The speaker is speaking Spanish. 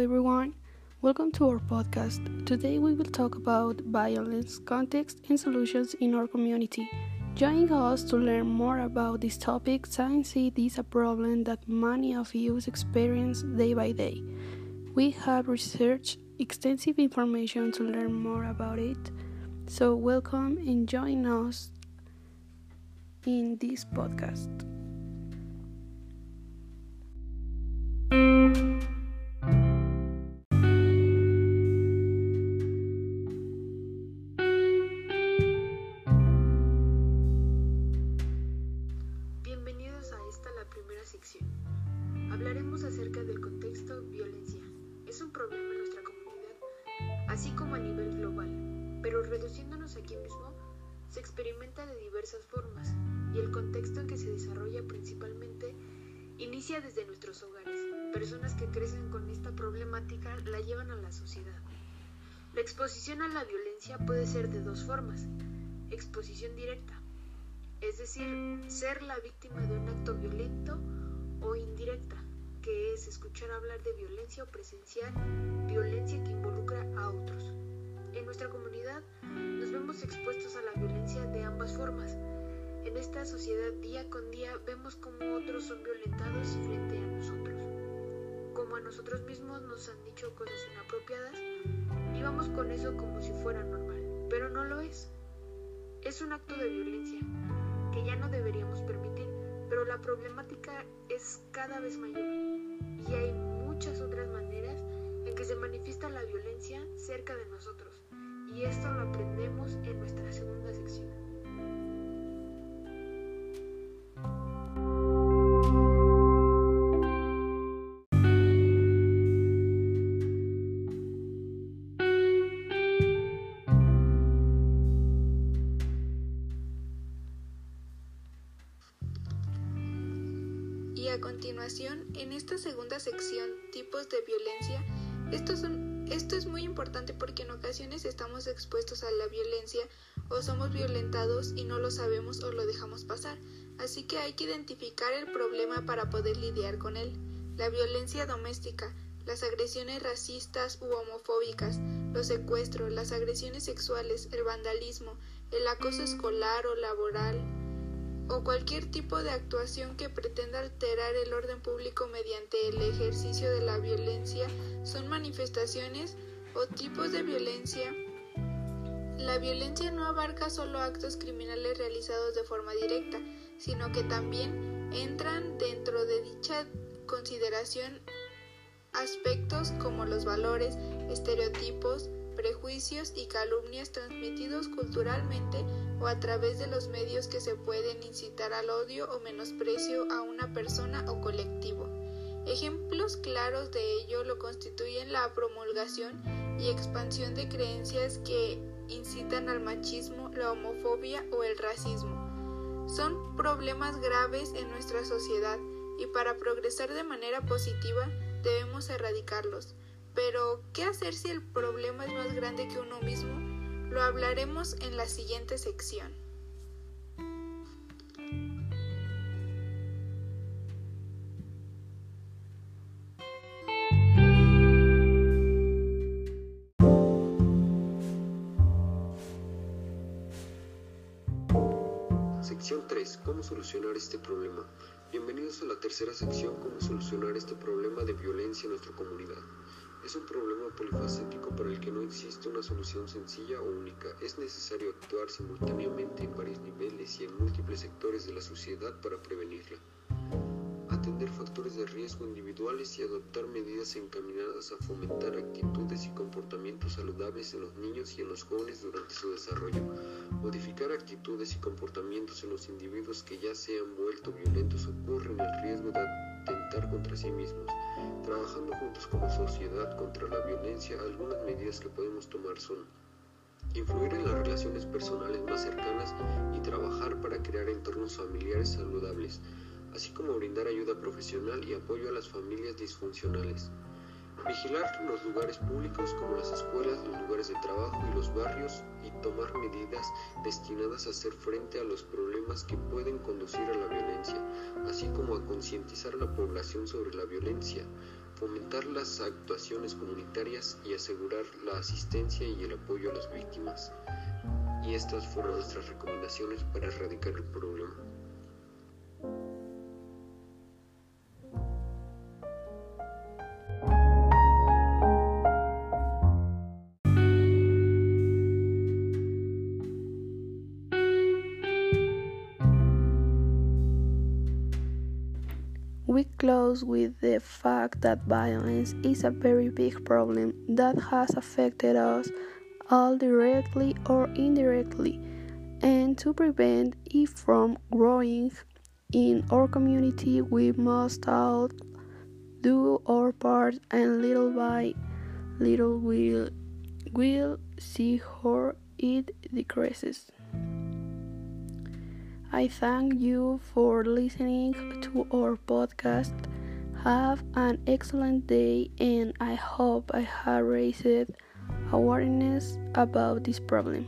everyone. Welcome to our podcast. Today we will talk about violence, context, and solutions in our community. Join us to learn more about this topic since it is a problem that many of you experience day by day. We have researched extensive information to learn more about it. So, welcome and join us in this podcast. Hablaremos acerca del contexto violencia. Es un problema en nuestra comunidad, así como a nivel global, pero reduciéndonos aquí mismo, se experimenta de diversas formas y el contexto en que se desarrolla principalmente inicia desde nuestros hogares. Personas que crecen con esta problemática la llevan a la sociedad. La exposición a la violencia puede ser de dos formas. Exposición directa, es decir, ser la víctima de un acto violento indirecta, que es escuchar hablar de violencia o presenciar violencia que involucra a otros. En nuestra comunidad nos vemos expuestos a la violencia de ambas formas. En esta sociedad día con día vemos cómo otros son violentados frente a nosotros. Como a nosotros mismos nos han dicho cosas inapropiadas y vamos con eso como si fuera normal, pero no lo es. Es un acto de violencia que ya no deberíamos permitir, pero la problemática es cada vez mayor y hay muchas otras maneras en que se manifiesta la violencia cerca de nosotros y esto lo aprendemos en nuestra segunda sección. A continuación, en esta segunda sección, tipos de violencia, esto, son, esto es muy importante porque en ocasiones estamos expuestos a la violencia o somos violentados y no lo sabemos o lo dejamos pasar, así que hay que identificar el problema para poder lidiar con él. La violencia doméstica, las agresiones racistas u homofóbicas, los secuestros, las agresiones sexuales, el vandalismo, el acoso escolar o laboral, o cualquier tipo de actuación que pretenda alterar el orden público mediante el ejercicio de la violencia son manifestaciones o tipos de violencia. La violencia no abarca solo actos criminales realizados de forma directa, sino que también entran dentro de dicha consideración aspectos como los valores, estereotipos, prejuicios y calumnias transmitidos culturalmente o a través de los medios que se pueden incitar al odio o menosprecio a una persona o colectivo. Ejemplos claros de ello lo constituyen la promulgación y expansión de creencias que incitan al machismo, la homofobia o el racismo. Son problemas graves en nuestra sociedad y para progresar de manera positiva debemos erradicarlos. Pero, ¿qué hacer si el problema es más grande que uno mismo? Lo hablaremos en la siguiente sección. Sección 3. ¿Cómo solucionar este problema? Bienvenidos a la tercera sección, ¿Cómo solucionar este problema de violencia en nuestra comunidad? Es un problema polifacético para el que no existe una solución sencilla o única. Es necesario actuar simultáneamente en varios niveles y en múltiples sectores de la sociedad para prevenirla. Factores de riesgo individuales y adoptar medidas encaminadas a fomentar actitudes y comportamientos saludables en los niños y en los jóvenes durante su desarrollo. Modificar actitudes y comportamientos en los individuos que ya se han vuelto violentos o corren el riesgo de atentar contra sí mismos. Trabajando juntos como sociedad contra la violencia, algunas medidas que podemos tomar son influir en las relaciones personales más cercanas y trabajar para crear entornos familiares saludables, así como brindar ayuda profesional y apoyo a las familias disfuncionales. Vigilar los lugares públicos como las escuelas, los lugares de trabajo y los barrios y tomar medidas destinadas a hacer frente a los problemas que pueden conducir a la violencia, así como a concientizar a la población sobre la violencia, fomentar las actuaciones comunitarias y asegurar la asistencia y el apoyo a las víctimas. Y estas fueron nuestras recomendaciones para erradicar el problema. We close with the fact that violence is a very big problem that has affected us all directly or indirectly, and to prevent it from growing in our community, we must all do our part, and little by little we'll, we'll see how it decreases. I thank you for listening to our podcast. Have an excellent day, and I hope I have raised awareness about this problem.